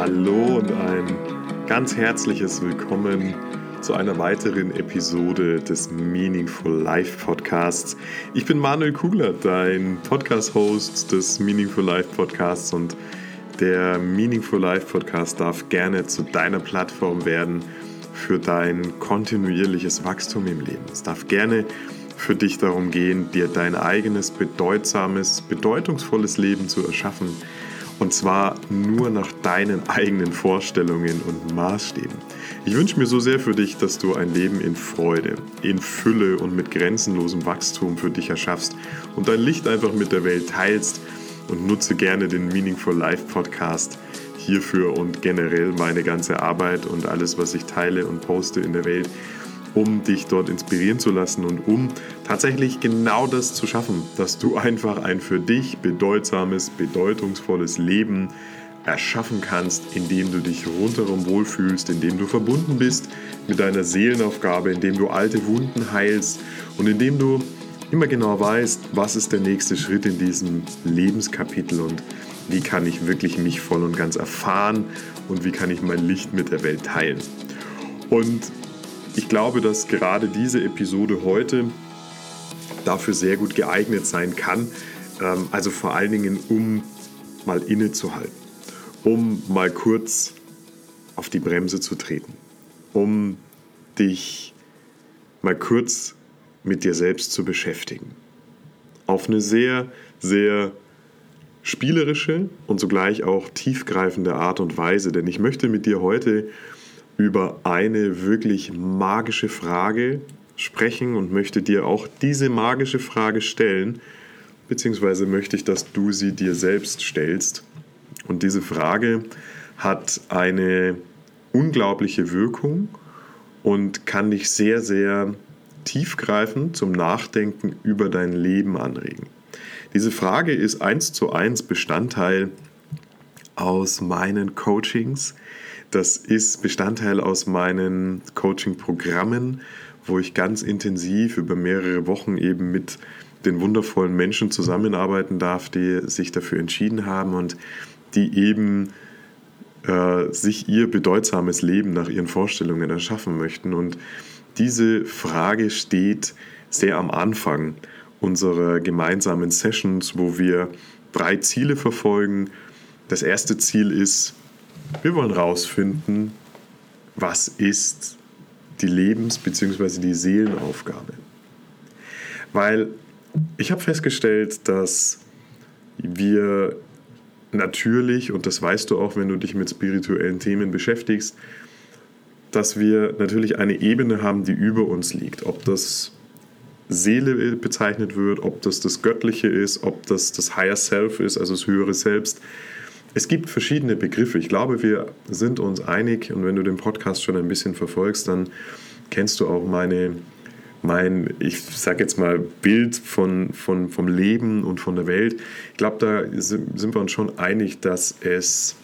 Hallo und ein ganz herzliches Willkommen zu einer weiteren Episode des Meaningful Life Podcasts. Ich bin Manuel Kugler, dein Podcast-Host des Meaningful Life Podcasts und der Meaningful Life Podcast darf gerne zu deiner Plattform werden für dein kontinuierliches Wachstum im Leben. Es darf gerne für dich darum gehen, dir dein eigenes bedeutsames, bedeutungsvolles Leben zu erschaffen. Und zwar nur nach deinen eigenen Vorstellungen und Maßstäben. Ich wünsche mir so sehr für dich, dass du ein Leben in Freude, in Fülle und mit grenzenlosem Wachstum für dich erschaffst und dein Licht einfach mit der Welt teilst und nutze gerne den Meaningful Life Podcast hierfür und generell meine ganze Arbeit und alles, was ich teile und poste in der Welt, um dich dort inspirieren zu lassen und um tatsächlich genau das zu schaffen, dass du einfach ein für dich bedeutsames, bedeutungsvolles Leben erschaffen kannst, indem du dich rundherum wohlfühlst, indem du verbunden bist mit deiner Seelenaufgabe, indem du alte Wunden heilst und indem du immer genau weißt, was ist der nächste Schritt in diesem Lebenskapitel und wie kann ich wirklich mich voll und ganz erfahren und wie kann ich mein Licht mit der Welt teilen. Und ich glaube, dass gerade diese Episode heute dafür sehr gut geeignet sein kann. Ähm, also vor allen Dingen, um mal innezuhalten, um mal kurz auf die Bremse zu treten, um dich mal kurz mit dir selbst zu beschäftigen. Auf eine sehr, sehr spielerische und zugleich auch tiefgreifende Art und Weise, denn ich möchte mit dir heute über eine wirklich magische Frage sprechen und möchte dir auch diese magische Frage stellen, beziehungsweise möchte ich, dass du sie dir selbst stellst. Und diese Frage hat eine unglaubliche Wirkung und kann dich sehr, sehr tiefgreifend zum Nachdenken über dein Leben anregen. Diese Frage ist eins zu eins Bestandteil aus meinen Coachings, das ist Bestandteil aus meinen Coaching-Programmen, wo ich ganz intensiv über mehrere Wochen eben mit den wundervollen Menschen zusammenarbeiten darf, die sich dafür entschieden haben und die eben äh, sich ihr bedeutsames Leben nach ihren Vorstellungen erschaffen möchten. Und diese Frage steht sehr am Anfang unserer gemeinsamen Sessions, wo wir drei Ziele verfolgen. Das erste Ziel ist, wir wollen herausfinden, was ist die Lebens- bzw. die Seelenaufgabe. Weil ich habe festgestellt, dass wir natürlich, und das weißt du auch, wenn du dich mit spirituellen Themen beschäftigst, dass wir natürlich eine Ebene haben, die über uns liegt. Ob das Seele bezeichnet wird, ob das das Göttliche ist, ob das das Higher Self ist, also das höhere Selbst. Es gibt verschiedene Begriffe. Ich glaube, wir sind uns einig und wenn du den Podcast schon ein bisschen verfolgst, dann kennst du auch meine, mein, ich sag jetzt mal, Bild von, von, vom Leben und von der Welt. Ich glaube, da sind wir uns schon einig, dass es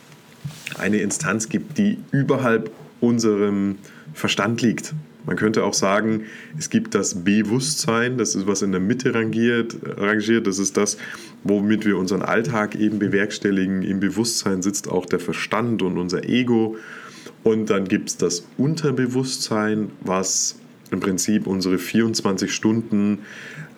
eine Instanz gibt, die überhalb unserem Verstand liegt. Man könnte auch sagen, es gibt das Bewusstsein, das ist was in der Mitte rangiert, rangiert. Das ist das, womit wir unseren Alltag eben bewerkstelligen. Im Bewusstsein sitzt auch der Verstand und unser Ego. Und dann gibt es das Unterbewusstsein, was im Prinzip unsere 24 Stunden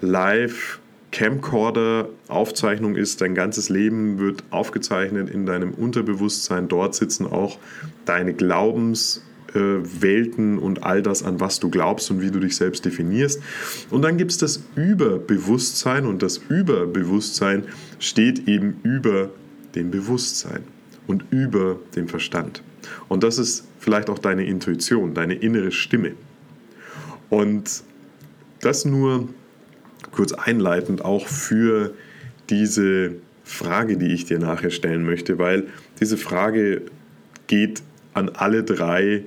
live Camcorder Aufzeichnung ist, dein ganzes Leben wird aufgezeichnet in deinem Unterbewusstsein. Dort sitzen auch deine Glaubens- Welten und all das, an was du glaubst und wie du dich selbst definierst. Und dann gibt es das Überbewusstsein und das Überbewusstsein steht eben über dem Bewusstsein und über dem Verstand. Und das ist vielleicht auch deine Intuition, deine innere Stimme. Und das nur kurz einleitend auch für diese Frage, die ich dir nachher stellen möchte, weil diese Frage geht an alle drei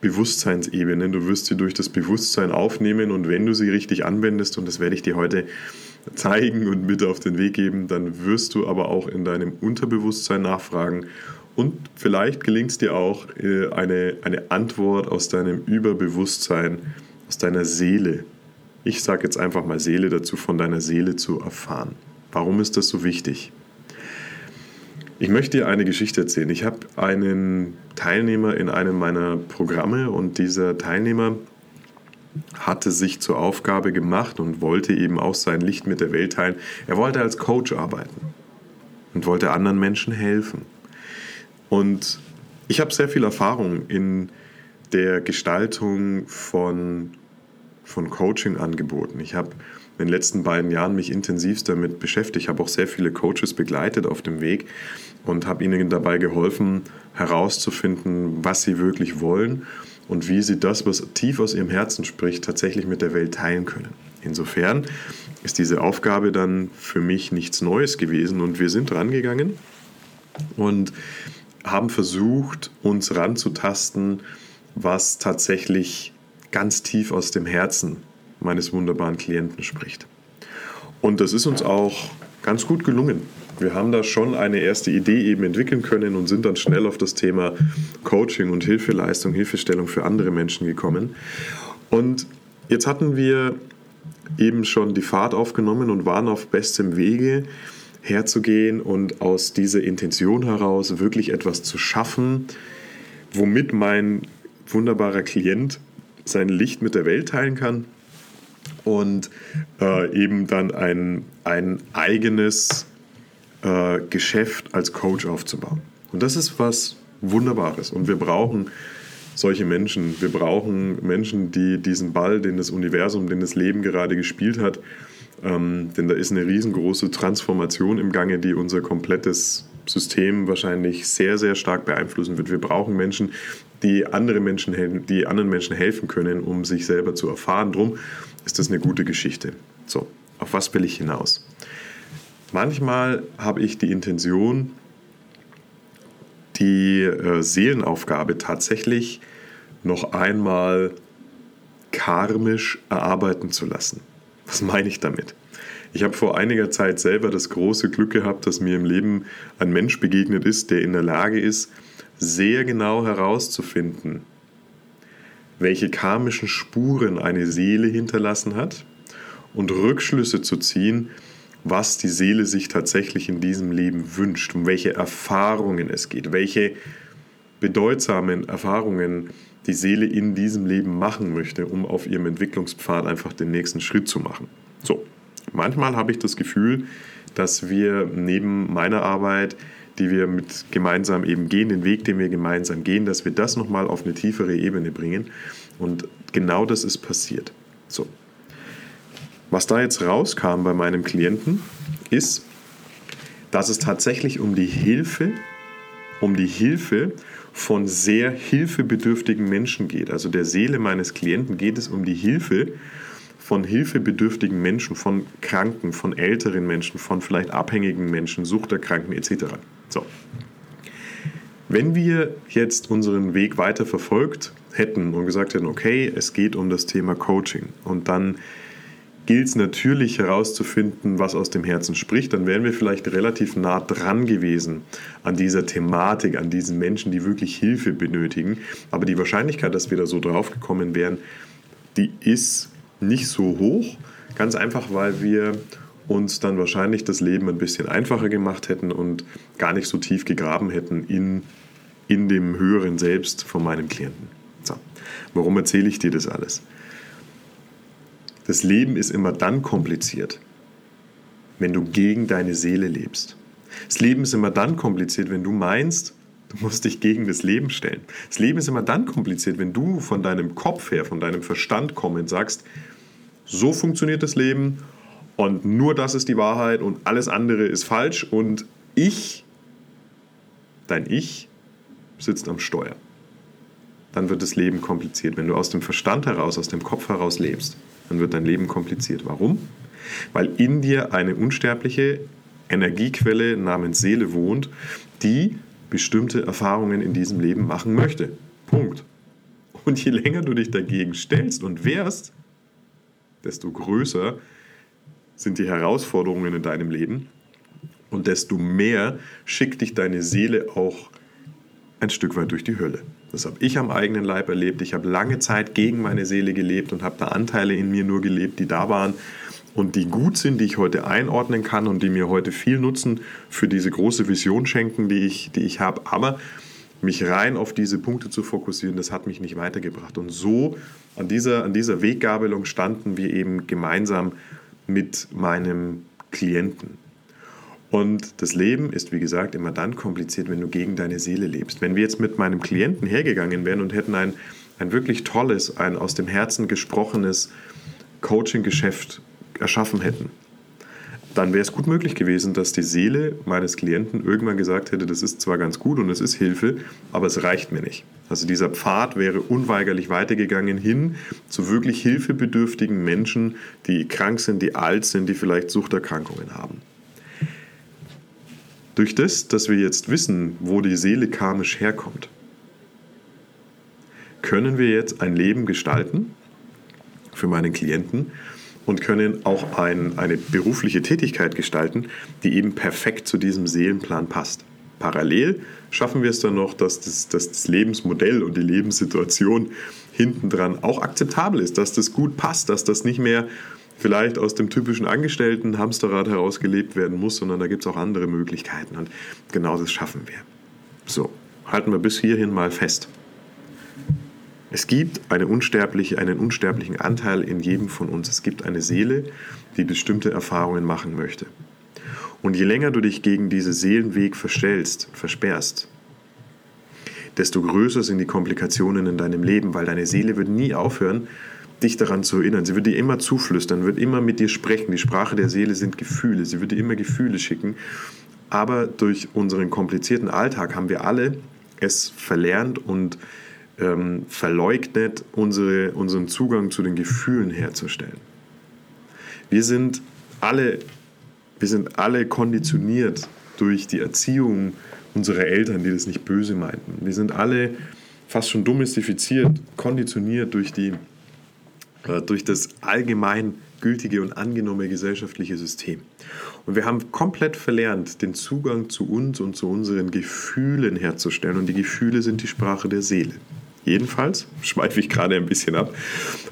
Bewusstseinsebenen. Du wirst sie durch das Bewusstsein aufnehmen und wenn du sie richtig anwendest, und das werde ich dir heute zeigen und mit auf den Weg geben, dann wirst du aber auch in deinem Unterbewusstsein nachfragen und vielleicht gelingt es dir auch, äh, eine, eine Antwort aus deinem Überbewusstsein, aus deiner Seele, ich sage jetzt einfach mal Seele dazu, von deiner Seele zu erfahren. Warum ist das so wichtig? Ich möchte dir eine Geschichte erzählen. Ich habe einen Teilnehmer in einem meiner Programme und dieser Teilnehmer hatte sich zur Aufgabe gemacht und wollte eben auch sein Licht mit der Welt teilen. Er wollte als Coach arbeiten und wollte anderen Menschen helfen. Und ich habe sehr viel Erfahrung in der Gestaltung von, von Coaching-Angeboten. Ich habe in den letzten beiden Jahren mich intensivst damit beschäftigt. Ich habe auch sehr viele Coaches begleitet auf dem Weg und habe ihnen dabei geholfen, herauszufinden, was sie wirklich wollen und wie sie das, was tief aus ihrem Herzen spricht, tatsächlich mit der Welt teilen können. Insofern ist diese Aufgabe dann für mich nichts Neues gewesen und wir sind rangegangen und haben versucht, uns ranzutasten, was tatsächlich ganz tief aus dem Herzen meines wunderbaren Klienten spricht. Und das ist uns auch ganz gut gelungen. Wir haben da schon eine erste Idee eben entwickeln können und sind dann schnell auf das Thema Coaching und Hilfeleistung, Hilfestellung für andere Menschen gekommen. Und jetzt hatten wir eben schon die Fahrt aufgenommen und waren auf bestem Wege herzugehen und aus dieser Intention heraus wirklich etwas zu schaffen, womit mein wunderbarer Klient sein Licht mit der Welt teilen kann und äh, eben dann ein, ein eigenes äh, Geschäft als Coach aufzubauen. Und das ist was Wunderbares. Und wir brauchen solche Menschen. Wir brauchen Menschen, die diesen Ball, den das Universum, den das Leben gerade gespielt hat, ähm, denn da ist eine riesengroße Transformation im Gange, die unser komplettes System wahrscheinlich sehr, sehr stark beeinflussen wird. Wir brauchen Menschen, die, andere Menschen die anderen Menschen helfen können, um sich selber zu erfahren. Drum ist das eine gute Geschichte. So, auf was will ich hinaus? Manchmal habe ich die Intention, die äh, Seelenaufgabe tatsächlich noch einmal karmisch erarbeiten zu lassen. Was meine ich damit? Ich habe vor einiger Zeit selber das große Glück gehabt, dass mir im Leben ein Mensch begegnet ist, der in der Lage ist, sehr genau herauszufinden, welche karmischen Spuren eine Seele hinterlassen hat und Rückschlüsse zu ziehen, was die Seele sich tatsächlich in diesem Leben wünscht, um welche Erfahrungen es geht, welche bedeutsamen Erfahrungen die Seele in diesem Leben machen möchte, um auf ihrem Entwicklungspfad einfach den nächsten Schritt zu machen. So, manchmal habe ich das Gefühl, dass wir neben meiner Arbeit, die wir mit gemeinsam eben gehen, den Weg, den wir gemeinsam gehen, dass wir das nochmal auf eine tiefere Ebene bringen. Und genau das ist passiert. So. Was da jetzt rauskam bei meinem Klienten, ist, dass es tatsächlich um die Hilfe, um die Hilfe von sehr hilfebedürftigen Menschen geht. Also der Seele meines Klienten geht es um die Hilfe von hilfebedürftigen Menschen, von Kranken, von älteren Menschen, von vielleicht abhängigen Menschen, Suchterkranken etc. So. Wenn wir jetzt unseren Weg weiter verfolgt hätten und gesagt hätten, okay, es geht um das Thema Coaching und dann gilt es natürlich herauszufinden, was aus dem Herzen spricht, dann wären wir vielleicht relativ nah dran gewesen an dieser Thematik, an diesen Menschen, die wirklich Hilfe benötigen. Aber die Wahrscheinlichkeit, dass wir da so drauf gekommen wären, die ist nicht so hoch. Ganz einfach, weil wir uns dann wahrscheinlich das Leben ein bisschen einfacher gemacht hätten und gar nicht so tief gegraben hätten in, in dem höheren Selbst von meinem Klienten. So. Warum erzähle ich dir das alles? Das Leben ist immer dann kompliziert, wenn du gegen deine Seele lebst. Das Leben ist immer dann kompliziert, wenn du meinst, du musst dich gegen das Leben stellen. Das Leben ist immer dann kompliziert, wenn du von deinem Kopf her, von deinem Verstand kommend sagst, so funktioniert das Leben und nur das ist die Wahrheit und alles andere ist falsch und ich, dein Ich, sitzt am Steuer. Dann wird das Leben kompliziert. Wenn du aus dem Verstand heraus, aus dem Kopf heraus lebst, dann wird dein Leben kompliziert. Warum? Weil in dir eine unsterbliche Energiequelle namens Seele wohnt, die bestimmte Erfahrungen in diesem Leben machen möchte. Punkt. Und je länger du dich dagegen stellst und wehrst, desto größer sind die Herausforderungen in deinem Leben und desto mehr schickt dich deine Seele auch ein Stück weit durch die Hölle. Das habe ich am eigenen Leib erlebt. Ich habe lange Zeit gegen meine Seele gelebt und habe da Anteile in mir nur gelebt, die da waren. Und die gut sind, die ich heute einordnen kann und die mir heute viel Nutzen für diese große Vision schenken, die ich, die ich habe. Aber mich rein auf diese Punkte zu fokussieren, das hat mich nicht weitergebracht. Und so an dieser, an dieser Weggabelung standen wir eben gemeinsam mit meinem Klienten. Und das Leben ist, wie gesagt, immer dann kompliziert, wenn du gegen deine Seele lebst. Wenn wir jetzt mit meinem Klienten hergegangen wären und hätten ein, ein wirklich tolles, ein aus dem Herzen gesprochenes Coaching-Geschäft erschaffen hätten, dann wäre es gut möglich gewesen, dass die Seele meines Klienten irgendwann gesagt hätte, das ist zwar ganz gut und es ist Hilfe, aber es reicht mir nicht. Also dieser Pfad wäre unweigerlich weitergegangen hin zu wirklich hilfebedürftigen Menschen, die krank sind, die alt sind, die vielleicht Suchterkrankungen haben. Durch das, dass wir jetzt wissen, wo die Seele karmisch herkommt, können wir jetzt ein Leben gestalten für meinen Klienten, und können auch ein, eine berufliche Tätigkeit gestalten, die eben perfekt zu diesem Seelenplan passt. Parallel schaffen wir es dann noch, dass das, dass das Lebensmodell und die Lebenssituation hintendran auch akzeptabel ist, dass das gut passt, dass das nicht mehr vielleicht aus dem typischen Angestellten Hamsterrad heraus gelebt werden muss, sondern da gibt es auch andere Möglichkeiten und genau das schaffen wir. So, halten wir bis hierhin mal fest. Es gibt eine unsterbliche, einen unsterblichen Anteil in jedem von uns. Es gibt eine Seele, die bestimmte Erfahrungen machen möchte. Und je länger du dich gegen diesen Seelenweg verstellst, versperrst, desto größer sind die Komplikationen in deinem Leben, weil deine Seele wird nie aufhören, dich daran zu erinnern. Sie wird dir immer zuflüstern, wird immer mit dir sprechen. Die Sprache der Seele sind Gefühle. Sie wird dir immer Gefühle schicken. Aber durch unseren komplizierten Alltag haben wir alle es verlernt und ähm, verleugnet, unsere, unseren Zugang zu den Gefühlen herzustellen. Wir sind alle, wir sind alle konditioniert durch die Erziehung unserer Eltern, die das nicht böse meinten. Wir sind alle fast schon domestifiziert, konditioniert durch, die, äh, durch das allgemein gültige und angenommene gesellschaftliche System. Und wir haben komplett verlernt, den Zugang zu uns und zu unseren Gefühlen herzustellen. Und die Gefühle sind die Sprache der Seele. Jedenfalls, schweife ich gerade ein bisschen ab,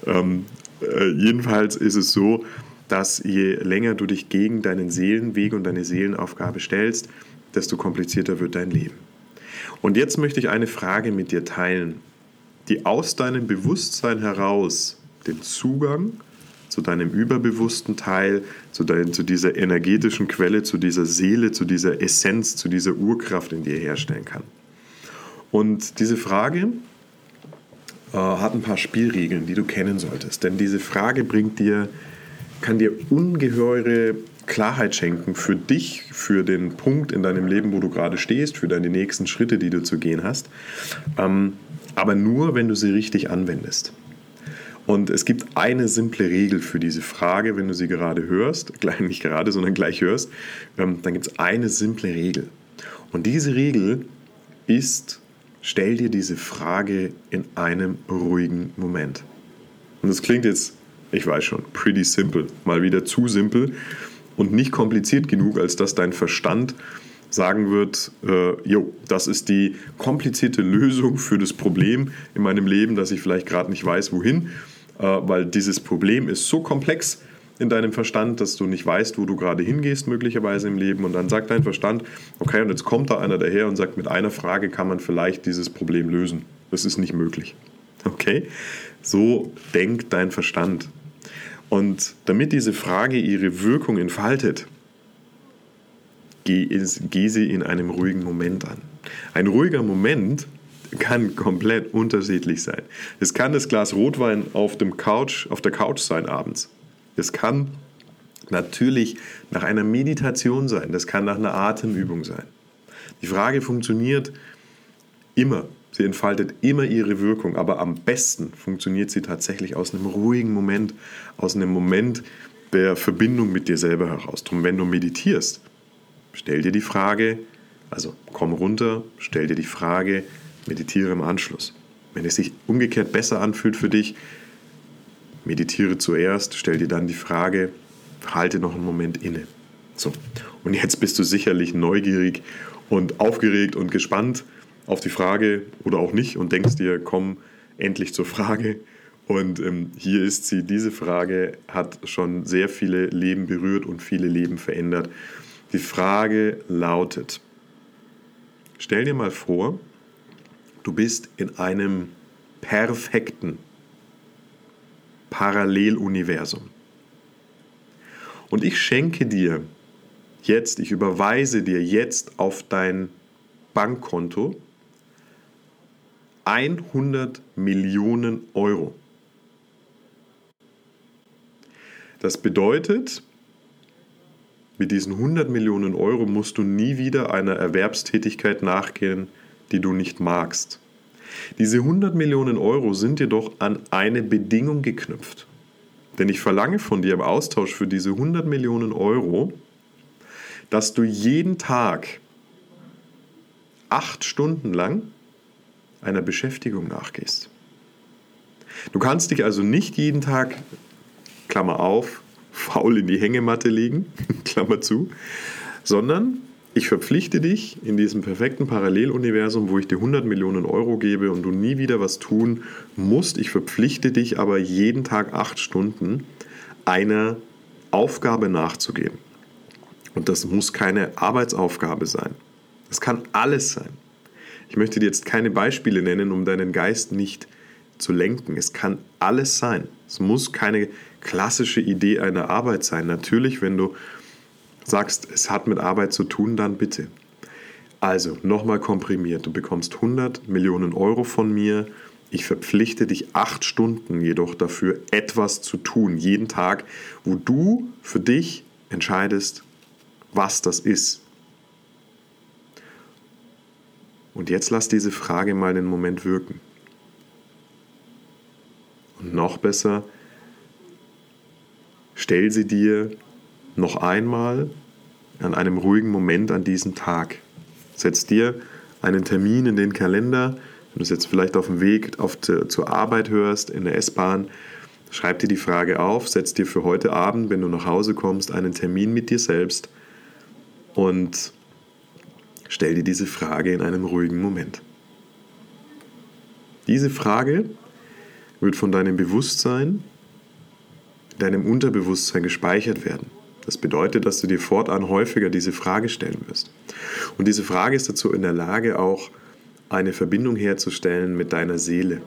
ähm, äh, jedenfalls ist es so, dass je länger du dich gegen deinen Seelenweg und deine Seelenaufgabe stellst, desto komplizierter wird dein Leben. Und jetzt möchte ich eine Frage mit dir teilen, die aus deinem Bewusstsein heraus den Zugang zu deinem überbewussten Teil, zu, dein, zu dieser energetischen Quelle, zu dieser Seele, zu dieser Essenz, zu dieser Urkraft in dir herstellen kann. Und diese Frage hat ein paar Spielregeln, die du kennen solltest. Denn diese Frage bringt dir, kann dir ungeheure Klarheit schenken für dich, für den Punkt in deinem Leben, wo du gerade stehst, für deine nächsten Schritte, die du zu gehen hast. Ähm, aber nur, wenn du sie richtig anwendest. Und es gibt eine simple Regel für diese Frage, wenn du sie gerade hörst, nicht gerade, sondern gleich hörst, ähm, dann gibt es eine simple Regel. Und diese Regel ist, Stell dir diese Frage in einem ruhigen Moment. Und das klingt jetzt, ich weiß schon, pretty simple, mal wieder zu simpel und nicht kompliziert genug, als dass dein Verstand sagen wird, äh, jo, das ist die komplizierte Lösung für das Problem in meinem Leben, dass ich vielleicht gerade nicht weiß, wohin, äh, weil dieses Problem ist so komplex, in deinem Verstand, dass du nicht weißt, wo du gerade hingehst, möglicherweise im Leben. Und dann sagt dein Verstand, okay, und jetzt kommt da einer daher und sagt, mit einer Frage kann man vielleicht dieses Problem lösen. Das ist nicht möglich. Okay? So denkt dein Verstand. Und damit diese Frage ihre Wirkung entfaltet, geh, sie in einem ruhigen Moment an. Ein ruhiger Moment kann komplett unterschiedlich sein. Es kann das Glas Rotwein auf, dem Couch, auf der Couch sein abends. Es kann natürlich nach einer Meditation sein, das kann nach einer Atemübung sein. Die Frage funktioniert immer, sie entfaltet immer ihre Wirkung, aber am besten funktioniert sie tatsächlich aus einem ruhigen Moment, aus einem Moment der Verbindung mit dir selber heraus. Drum, wenn du meditierst, stell dir die Frage, also komm runter, stell dir die Frage, meditiere im Anschluss. Wenn es sich umgekehrt besser anfühlt für dich, meditiere zuerst, stell dir dann die Frage, halte noch einen Moment inne. So, und jetzt bist du sicherlich neugierig und aufgeregt und gespannt auf die Frage oder auch nicht und denkst dir, komm endlich zur Frage Und ähm, hier ist sie. Diese Frage hat schon sehr viele Leben berührt und viele Leben verändert. Die Frage lautet, stell dir mal vor, du bist in einem perfekten Paralleluniversum. Und ich schenke dir jetzt, ich überweise dir jetzt auf dein Bankkonto 100 Millionen Euro. Das bedeutet, mit diesen 100 Millionen Euro musst du nie wieder einer Erwerbstätigkeit nachgehen, die du nicht magst. Diese 100 Millionen Euro sind jedoch an eine Bedingung geknüpft. Denn ich verlange von dir im Austausch für diese 100 Millionen Euro, dass du jeden Tag acht Stunden lang einer Beschäftigung nachgehst. Du kannst dich also nicht jeden Tag, Klammer auf, faul in die Hängematte legen, Klammer zu, sondern ich verpflichte dich in diesem perfekten Paralleluniversum, wo ich dir 100 Millionen Euro gebe und du nie wieder was tun musst. Ich verpflichte dich aber jeden Tag acht Stunden einer Aufgabe nachzugehen. Und das muss keine Arbeitsaufgabe sein. Das kann alles sein. Ich möchte dir jetzt keine Beispiele nennen, um deinen Geist nicht zu lenken. Es kann alles sein. Es muss keine klassische Idee einer Arbeit sein. Natürlich, wenn du sagst, es hat mit Arbeit zu tun, dann bitte. Also, nochmal komprimiert. Du bekommst 100 Millionen Euro von mir. Ich verpflichte dich acht Stunden jedoch dafür, etwas zu tun, jeden Tag, wo du für dich entscheidest, was das ist. Und jetzt lass diese Frage mal einen Moment wirken. Und noch besser, stell sie dir noch einmal an einem ruhigen Moment an diesem Tag. Setz dir einen Termin in den Kalender, wenn du es jetzt vielleicht auf dem Weg auf die, zur Arbeit hörst, in der S-Bahn, schreib dir die Frage auf, setz dir für heute Abend, wenn du nach Hause kommst, einen Termin mit dir selbst und stell dir diese Frage in einem ruhigen Moment. Diese Frage wird von deinem Bewusstsein, deinem Unterbewusstsein gespeichert werden. Das bedeutet, dass du dir fortan häufiger diese Frage stellen wirst. Und diese Frage ist dazu in der Lage, auch eine Verbindung herzustellen mit deiner Seele,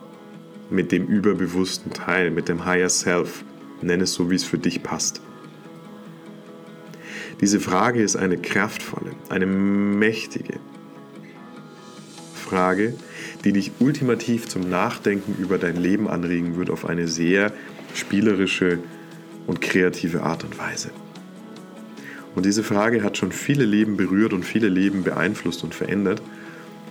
mit dem überbewussten Teil, mit dem Higher Self. Nenn es so, wie es für dich passt. Diese Frage ist eine kraftvolle, eine mächtige Frage, die dich ultimativ zum Nachdenken über dein Leben anregen wird auf eine sehr spielerische und kreative Art und Weise. Und diese Frage hat schon viele Leben berührt und viele Leben beeinflusst und verändert,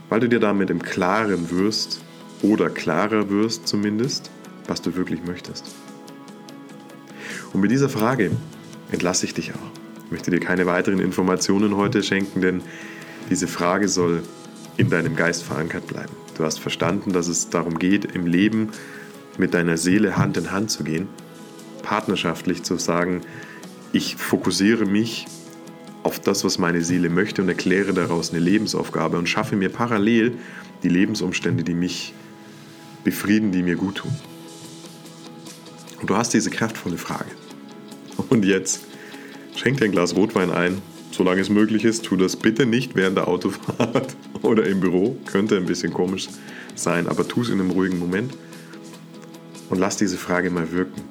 weil du dir damit im Klaren wirst oder klarer wirst zumindest, was du wirklich möchtest. Und mit dieser Frage entlasse ich dich auch. Ich möchte dir keine weiteren Informationen heute schenken, denn diese Frage soll in deinem Geist verankert bleiben. Du hast verstanden, dass es darum geht, im Leben mit deiner Seele Hand in Hand zu gehen, partnerschaftlich zu sagen, ich fokussiere mich auf das, was meine Seele möchte und erkläre daraus eine Lebensaufgabe und schaffe mir parallel die Lebensumstände, die mich befrieden, die mir gut tun. Und du hast diese kraftvolle Frage. Und jetzt schenk dir ein Glas Rotwein ein, solange es möglich ist. Tu das bitte nicht während der Autofahrt oder im Büro. Könnte ein bisschen komisch sein, aber tu es in einem ruhigen Moment. Und lass diese Frage mal wirken.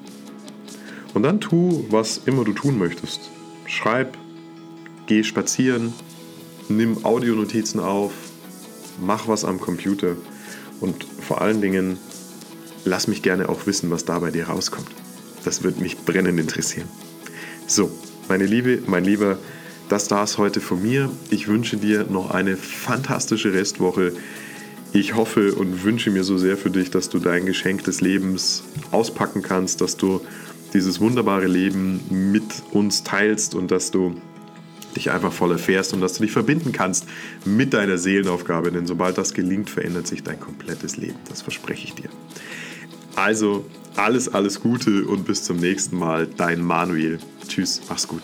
Und dann tu, was immer du tun möchtest. Schreib, geh spazieren, nimm Audionotizen auf, mach was am Computer und vor allen Dingen lass mich gerne auch wissen, was da bei dir rauskommt. Das würde mich brennend interessieren. So, meine Liebe, mein Lieber, das war es heute von mir. Ich wünsche dir noch eine fantastische Restwoche. Ich hoffe und wünsche mir so sehr für dich, dass du dein Geschenk des Lebens auspacken kannst, dass du dieses wunderbare Leben mit uns teilst und dass du dich einfach voll erfährst und dass du dich verbinden kannst mit deiner Seelenaufgabe. Denn sobald das gelingt, verändert sich dein komplettes Leben. Das verspreche ich dir. Also alles, alles Gute und bis zum nächsten Mal. Dein Manuel. Tschüss, mach's gut.